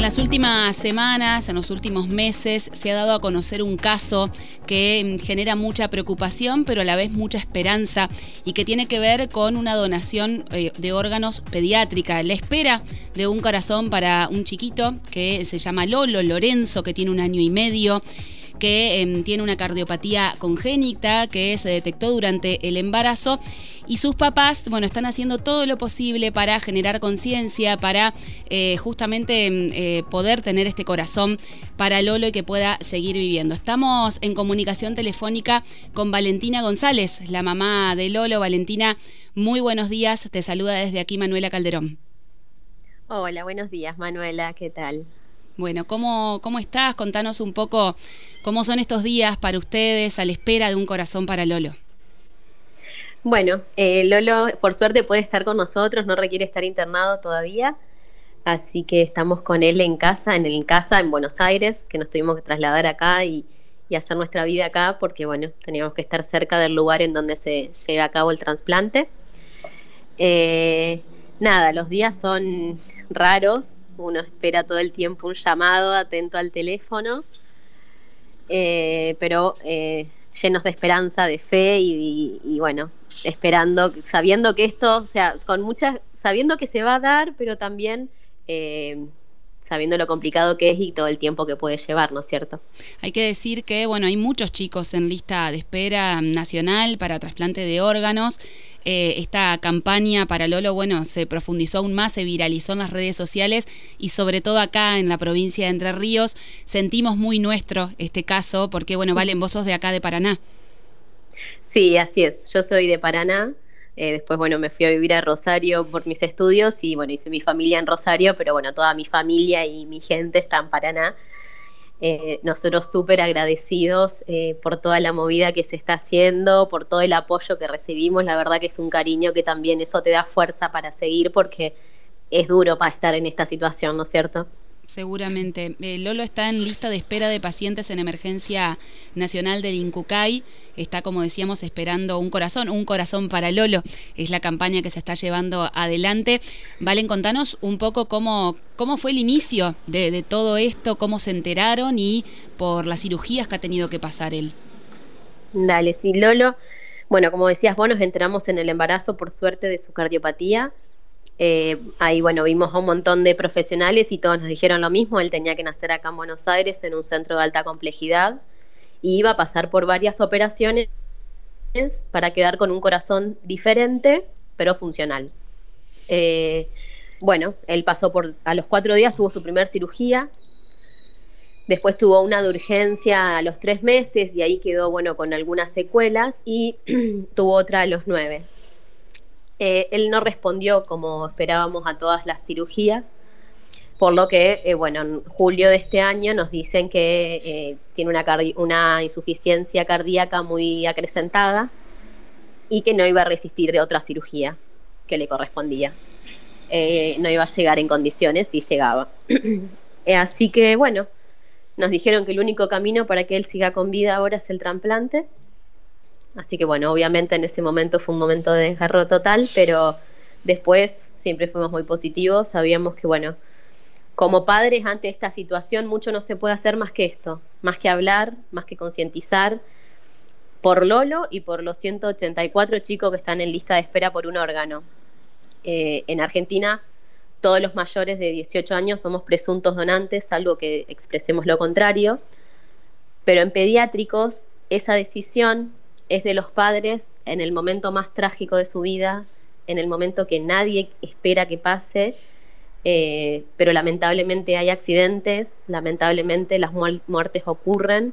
En las últimas semanas, en los últimos meses, se ha dado a conocer un caso que mm, genera mucha preocupación, pero a la vez mucha esperanza y que tiene que ver con una donación eh, de órganos pediátrica. La espera de un corazón para un chiquito que se llama Lolo Lorenzo, que tiene un año y medio que em, tiene una cardiopatía congénita que se detectó durante el embarazo y sus papás, bueno, están haciendo todo lo posible para generar conciencia, para eh, justamente em, eh, poder tener este corazón para Lolo y que pueda seguir viviendo. Estamos en comunicación telefónica con Valentina González, la mamá de Lolo. Valentina, muy buenos días. Te saluda desde aquí Manuela Calderón. Hola, buenos días Manuela, ¿qué tal? Bueno, ¿cómo, ¿cómo estás? Contanos un poco cómo son estos días para ustedes a la espera de un corazón para Lolo. Bueno, eh, Lolo por suerte puede estar con nosotros, no requiere estar internado todavía, así que estamos con él en casa, en, en casa en Buenos Aires, que nos tuvimos que trasladar acá y, hacer nuestra vida acá, porque bueno, teníamos que estar cerca del lugar en donde se lleva a cabo el trasplante. Eh, nada, los días son raros, uno espera todo el tiempo un llamado, atento al teléfono, eh, pero llenos de esperanza, de fe y bueno, esperando, sabiendo que esto, o sea, con muchas, sabiendo que se va a dar, pero también eh, sabiendo lo complicado que es y todo el tiempo que puede llevar, ¿no es cierto? Hay que decir que, bueno, hay muchos chicos en lista de espera nacional para trasplante de órganos. Eh, esta campaña para Lolo, bueno, se profundizó aún más, se viralizó en las redes sociales y sobre todo acá en la provincia de Entre Ríos sentimos muy nuestro este caso porque, bueno, Valen, vos sos de acá de Paraná. Sí, así es. Yo soy de Paraná. Eh, después, bueno, me fui a vivir a Rosario por mis estudios y, bueno, hice mi familia en Rosario, pero bueno, toda mi familia y mi gente está en Paraná. Eh, nosotros súper agradecidos eh, por toda la movida que se está haciendo, por todo el apoyo que recibimos. La verdad que es un cariño que también eso te da fuerza para seguir porque es duro para estar en esta situación, ¿no es cierto? Seguramente. Eh, Lolo está en lista de espera de pacientes en emergencia nacional del Incucay. Está, como decíamos, esperando un corazón, un corazón para Lolo. Es la campaña que se está llevando adelante. Valen, contanos un poco cómo, cómo fue el inicio de, de todo esto, cómo se enteraron y por las cirugías que ha tenido que pasar él. Dale, sí, Lolo. Bueno, como decías vos, nos enteramos en el embarazo, por suerte, de su cardiopatía eh, ahí, bueno, vimos a un montón de profesionales y todos nos dijeron lo mismo. Él tenía que nacer acá en Buenos Aires, en un centro de alta complejidad, y iba a pasar por varias operaciones para quedar con un corazón diferente, pero funcional. Eh, bueno, él pasó por, a los cuatro días tuvo su primer cirugía, después tuvo una de urgencia a los tres meses y ahí quedó, bueno, con algunas secuelas y tuvo otra a los nueve. Eh, él no respondió como esperábamos a todas las cirugías, por lo que, eh, bueno, en julio de este año nos dicen que eh, tiene una, insuficiencia cardíaca muy acrecentada y que no iba a resistir otra cirugía que le correspondía. no iba a llegar en condiciones y llegaba. Así que, bueno, nos dijeron que el único camino para que él siga con vida ahora es el trasplante Así que bueno, obviamente en ese momento fue un momento de desgarro total, pero después siempre fuimos muy positivos, sabíamos que bueno, como padres ante esta situación mucho no se puede hacer más que esto, más que hablar, más que concientizar por Lolo y por los 184 chicos que están en lista de espera por un órgano. Eh, en Argentina todos los mayores de 18 años somos presuntos donantes, salvo que expresemos lo contrario, pero en pediátricos esa decisión es de los padres en el momento más trágico de su vida, en el momento que nadie espera que pase, eh, pero lamentablemente hay accidentes, lamentablemente las muertes ocurren.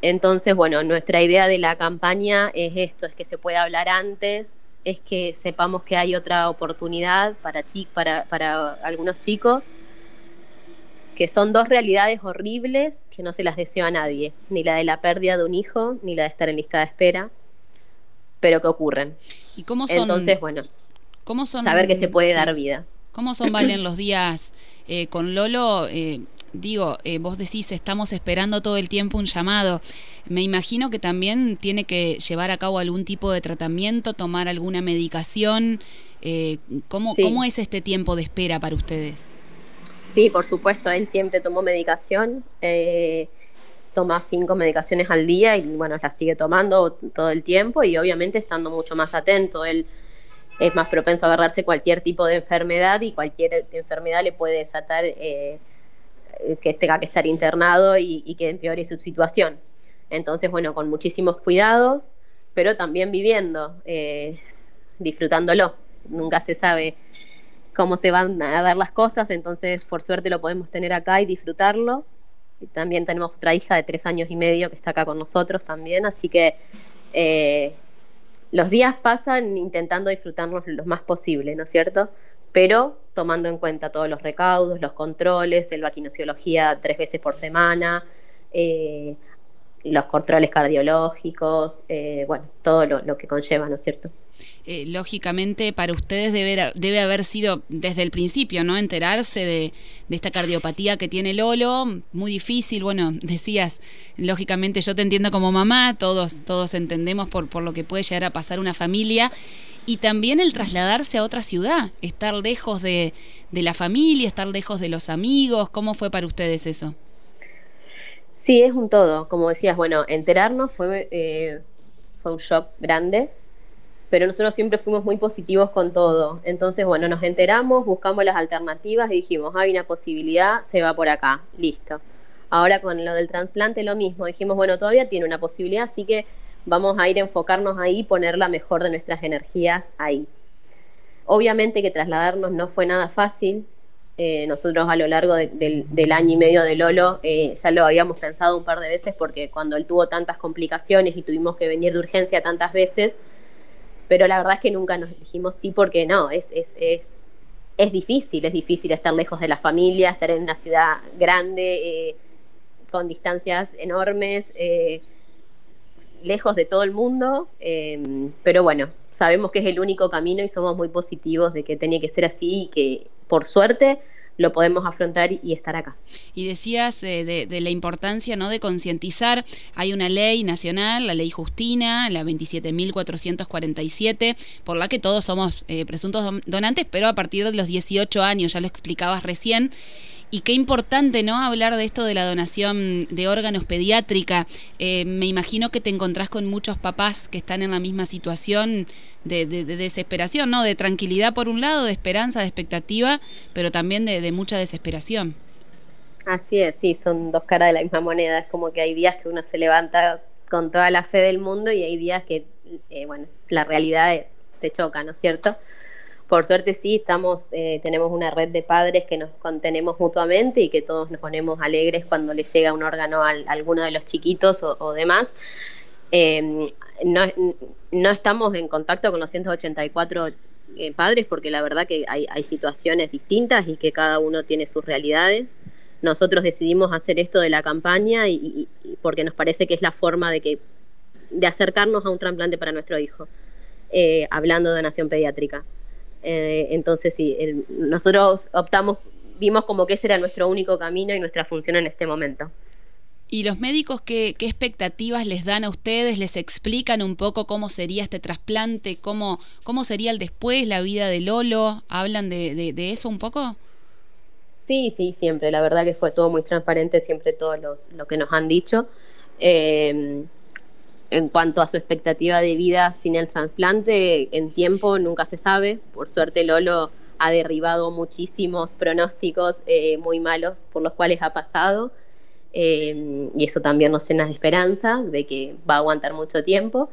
Entonces, bueno, nuestra idea de la campaña es esto, es que se pueda hablar antes, es que sepamos que hay otra oportunidad para, para, para algunos chicos que son dos realidades horribles que no se las deseo a nadie, ni la de la pérdida de un hijo, ni la de estar en lista de espera, pero que ocurren. ¿Y cómo son? Entonces, bueno, ¿cómo son, saber que se puede dar vida. ¿Cómo son, Valen, los días eh, con Lolo? Eh, digo, eh, vos decís, estamos esperando todo el tiempo un llamado. Me imagino que también tiene que llevar a cabo algún tipo de tratamiento, tomar alguna medicación. ¿cómo, ¿Cómo es este tiempo de espera para ustedes? Sí, por supuesto, él siempre tomó medicación, eh, toma cinco medicaciones al día y bueno, las sigue tomando todo el tiempo y obviamente estando mucho más atento. Él es más propenso a agarrarse cualquier tipo de enfermedad y cualquier enfermedad le puede desatar eh, que tenga que estar internado y, que empeore su situación. Entonces, bueno, con muchísimos cuidados, pero también viviendo, eh, disfrutándolo. Nunca se sabe cómo se van a dar las cosas, entonces por suerte lo podemos tener acá y disfrutarlo. Y también tenemos otra hija de tres años y medio que está acá con nosotros también, así que eh, los días pasan intentando disfrutarnos lo más posible, ¿no es cierto? Pero tomando en cuenta todos los recaudos, los controles, el vaquinociología tres veces por semana, eh, los controles cardiológicos, eh, bueno, todo lo, que conlleva, ¿no es cierto? Eh, lógicamente para ustedes debe, debe haber sido desde el principio, ¿no? Enterarse de, esta cardiopatía que tiene Lolo, muy difícil, bueno, decías, lógicamente yo te entiendo como mamá, todos, todos entendemos por, por lo que puede llegar a pasar una familia, y también el trasladarse a otra ciudad, estar lejos de, de la familia, estar lejos de los amigos, ¿cómo fue para ustedes eso? Sí, es un todo. Como decías, bueno, enterarnos fue, eh, fue un shock grande, pero nosotros siempre fuimos muy positivos con todo. Entonces, bueno, nos enteramos, buscamos las alternativas y dijimos, hay una posibilidad, se va por acá, listo. Ahora con lo del trasplante lo mismo, dijimos, bueno, todavía tiene una posibilidad, así que vamos a ir a enfocarnos ahí y poner la mejor de nuestras energías ahí. Obviamente que trasladarnos no fue nada fácil, eh, nosotros a lo largo del año y medio de Lolo eh, ya lo habíamos pensado un par de veces porque cuando él tuvo tantas complicaciones y tuvimos que venir de urgencia tantas veces, pero la verdad es que nunca nos dijimos sí porque no, es, es, es, es difícil, es difícil estar lejos de la familia, estar en una ciudad grande, eh, con distancias enormes, lejos de todo el mundo, pero bueno, sabemos que es el único camino y somos muy positivos de que tenía que ser así y que por suerte lo podemos afrontar y estar acá. Y decías eh, de, la importancia ¿no? de concientizar. Hay una ley nacional, la ley Justina, la 27.447, por la que todos somos eh, presuntos donantes, pero a partir de los 18 años, ya lo explicabas recién. Y qué importante, ¿no? Hablar de esto de la donación de órganos pediátrica. Eh, me imagino que te encontrás con muchos papás que están en la misma situación de, desesperación, ¿no? De tranquilidad por un lado, de esperanza, de expectativa, pero también de, mucha desesperación. Así es, sí, son dos caras de la misma moneda. Es como que hay días que uno se levanta con toda la fe del mundo y hay días que, eh, bueno, la realidad te choca, ¿no es cierto? Por suerte sí, estamos, eh, tenemos una red de padres que nos contenemos mutuamente y que todos nos ponemos alegres cuando le llega un órgano a, alguno de los chiquitos o, demás. Em, no, estamos en contacto con los 184 eh, padres porque la verdad que hay, situaciones distintas y que cada uno tiene sus realidades. Nosotros decidimos hacer esto de la campaña y, porque nos parece que es la forma de que de acercarnos a un trasplante para nuestro hijo, eh, hablando de donación pediátrica. Eh, entonces, sí, nosotros optamos, vimos como que ese era nuestro único camino y nuestra función en este momento. ¿Y los médicos qué, expectativas les dan a ustedes? ¿Les explican un poco cómo sería este trasplante? ¿Cómo, cómo sería el después, la vida de Lolo? ¿Hablan de, eso un poco? Sí, sí, siempre. La verdad que fue todo muy transparente, siempre todo los, lo que nos han dicho. Eh, en cuanto a su expectativa de vida sin el trasplante, en tiempo nunca se sabe. Por suerte Lolo ha derribado muchísimos pronósticos eh, muy malos por los cuales ha pasado. Eh, y eso también nos llena de esperanza de que va a aguantar mucho tiempo.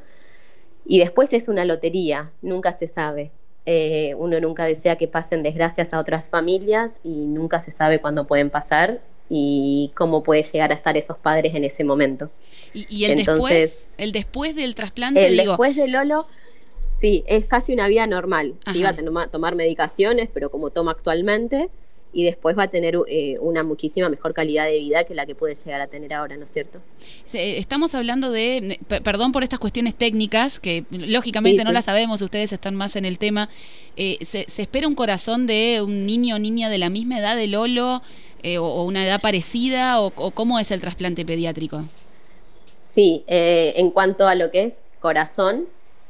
Y después es una lotería, nunca se sabe. Eh, uno nunca desea que pasen desgracias a otras familias y nunca se sabe cuándo pueden pasar y cómo puede llegar a estar esos padres en ese momento. ¿Y, el después? ¿El después del trasplante? El después de Lolo, sí, es casi una vida normal. Sí, va a tomar medicaciones, pero como toma actualmente, y después va a tener eh, una muchísima mejor calidad de vida que la que puede llegar a tener ahora, ¿no es cierto? Estamos hablando de, perdón por estas cuestiones técnicas, que lógicamente no las sabemos, ustedes están más en el tema, eh, ¿se, espera un corazón de un niño o niña de la misma edad de Lolo eh, o, una edad parecida o, cómo es el trasplante pediátrico? Sí, en cuanto a lo que es corazón,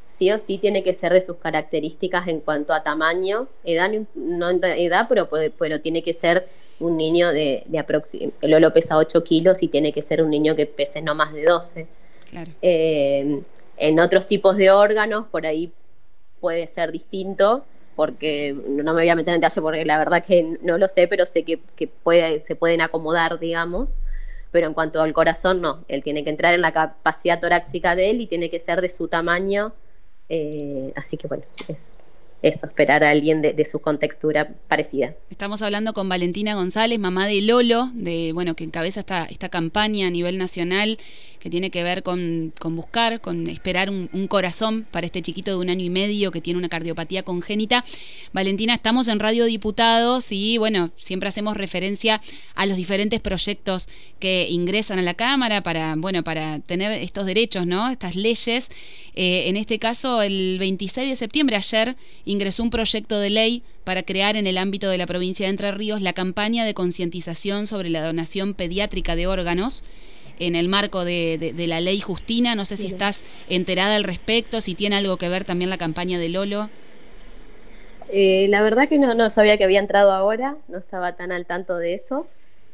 sí o sí tiene que ser de sus características en cuanto a tamaño, edad, no edad, pero, pero tiene que ser un niño de, de aproximadamente, Lolo pesa 8 kilos y tiene que ser un niño que pese no más de 12. Eh, en otros tipos de órganos, por ahí puede ser distinto, porque no me voy a meter en detalle porque la verdad que no lo sé, pero sé que, puede, se pueden acomodar, digamos. Pero en cuanto al corazón, no. Él tiene que entrar en la capacidad torácica de él y tiene que ser de su tamaño. Eh, así que bueno, es, eso, esperar a alguien de, su contextura parecida. Estamos hablando con Valentina González, mamá de Lolo, de bueno, que encabeza esta campaña a nivel nacional que tiene que ver con, buscar, con esperar un, corazón para este chiquito de un año y medio que tiene una cardiopatía congénita. Valentina, estamos en Radio Diputados y bueno, siempre hacemos referencia a los diferentes proyectos que ingresan a la Cámara para, bueno, para tener estos derechos, ¿no? Estas leyes. Eh, en este caso, el 26 de septiembre, ayer, ingresó un proyecto de ley para crear en el ámbito de la provincia de Entre Ríos la campaña de concientización sobre la donación pediátrica de órganos en el marco de, la ley Justina. No sé si estás enterada al respecto, si tiene algo que ver también la campaña de Lolo. Eh, la verdad que no, no, sabía que había entrado ahora, no estaba tan al tanto de eso,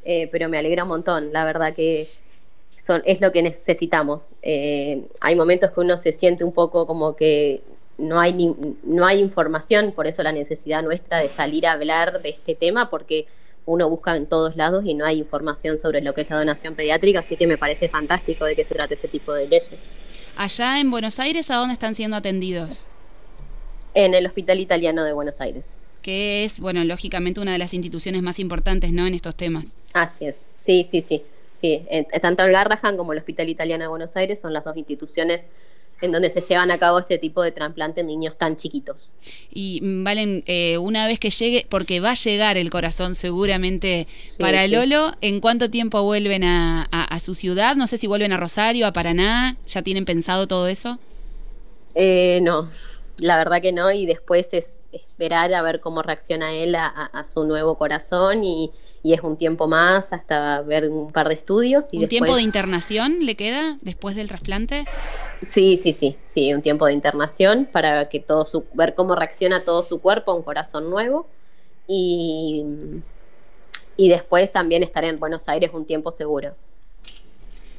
eh, pero me alegra un montón. La verdad que son, es lo que necesitamos. Eh, hay momentos que uno se siente un poco como que no hay, ni, no hay información, por eso la necesidad nuestra de salir a hablar de este tema, porque uno busca en todos lados y no hay información sobre lo que es la donación pediátrica, así que me parece fantástico de que se trate ese tipo de leyes. Allá en Buenos Aires, ¿a dónde están siendo atendidos? En el Hospital Italiano de Buenos Aires. Que es, bueno, lógicamente una de las instituciones más importantes, ¿no?, en estos temas. Así es, sí, sí, sí. Sí, tanto el Garrahan como el Hospital Italiano de Buenos Aires son las dos instituciones en donde se llevan a cabo este tipo de trasplante en niños tan chiquitos. Y mm, Valen, eh, una vez que llegue, porque va a llegar el corazón seguramente para Lolo, ¿en cuánto tiempo vuelven a, su ciudad? No sé si vuelven a Rosario, a Paraná, ¿ya tienen pensado todo eso? Eh, no, la verdad que no, y después es esperar a ver cómo reacciona él a, su nuevo corazón y, es un tiempo más hasta ver un par de estudios. Y ¿Un tiempo de internación le queda después del trasplante? Sí, sí, sí, sí, un tiempo de internación para que todo su, ver cómo reacciona todo su cuerpo a un corazón nuevo y, y después también estar en Buenos Aires un tiempo seguro.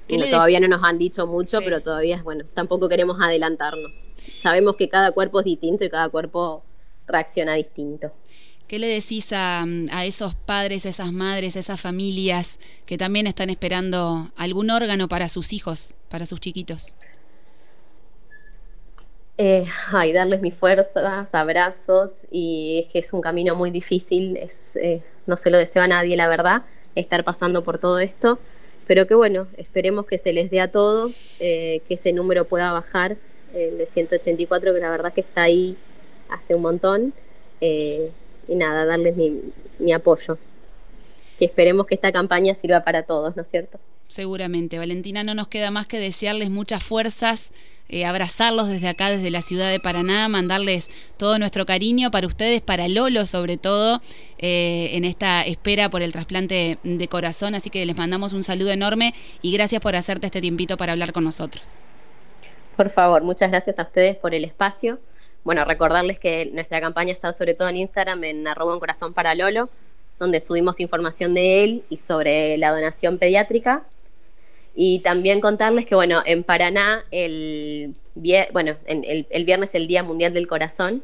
todavía no nos han dicho mucho, pero todavía, bueno, tampoco queremos adelantarnos. Sabemos que cada cuerpo es distinto y cada cuerpo reacciona distinto. ¿Qué le decís a, a, esos padres, a esas madres, a esas familias que también están esperando algún órgano para sus hijos, para sus chiquitos? Eh, ay, darles mis fuerzas, abrazos, y es que es un camino muy difícil, eh, no se lo deseo a nadie, la verdad, estar pasando por todo esto, pero que bueno, esperemos que se les dé a todos, eh, que ese número pueda bajar, el de 184, que la verdad que está ahí hace un montón, y nada, darles mi, mi apoyo, que esperemos que esta campaña sirva para todos, ¿no es cierto? Seguramente, Valentina, no nos queda más que desearles muchas fuerzas eh, abrazarlos desde acá, desde la ciudad de Paraná, mandarles todo nuestro cariño para ustedes, para Lolo sobre todo, eh, en esta espera por el trasplante de corazón. Así que les mandamos un saludo enorme y gracias por hacerte este tiempito para hablar con nosotros. Por favor, muchas gracias a ustedes por el espacio. Bueno, recordarles que nuestra campaña está sobre todo en Instagram, en arroba un corazón para Lolo, donde subimos información de él y sobre la donación pediátrica y también contarles que, bueno, en Paraná, el, bueno, el, el viernes es el Día Mundial del Corazón,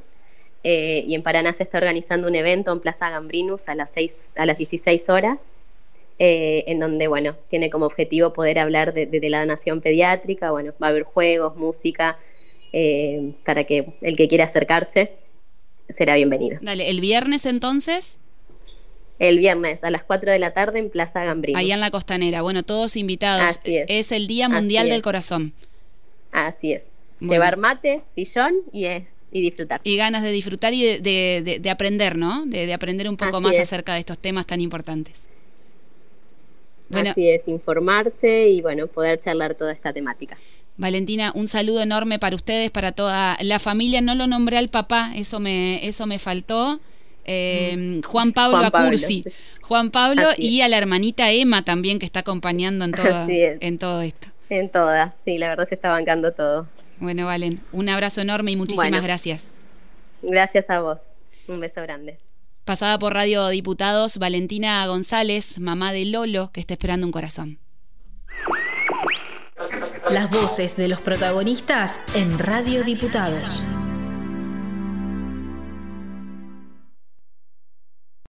eh, y en Paraná se está organizando un evento en Plaza Gambrinus a las, 6, a las 16 horas, eh, en donde, bueno, tiene como objetivo poder hablar de, la donación pediátrica, bueno, va a haber juegos, música, eh, para que el que quiera acercarse será bienvenido. Dale, ¿el viernes entonces? El viernes a las 4 de la tarde en Plaza Gambrinus. Ahí en la costanera. Bueno, todos invitados. es. el Día Mundial del Corazón. Así es. Llevar mate, sillón y es y disfrutar. Y ganas de disfrutar y de, de, aprender, ¿no? De, aprender un poco más acerca de estos temas tan importantes. Así es, informarse y bueno, poder charlar toda esta temática. Valentina, un saludo enorme para ustedes, para toda la familia. No lo nombré al papá, eso me, eso me faltó. Em, Juan Pablo Acursi. Juan Pablo y a la hermanita Emma también que está acompañando en todo, en todo esto. En todas, sí, la verdad se está bancando todo. Bueno, Valen, un abrazo enorme y muchísimas gracias. Gracias a vos. Un beso grande. Pasada por Radio Diputados, Valentina González, mamá de Lolo, que está esperando un corazón. Las voces de los protagonistas en Radio Diputados.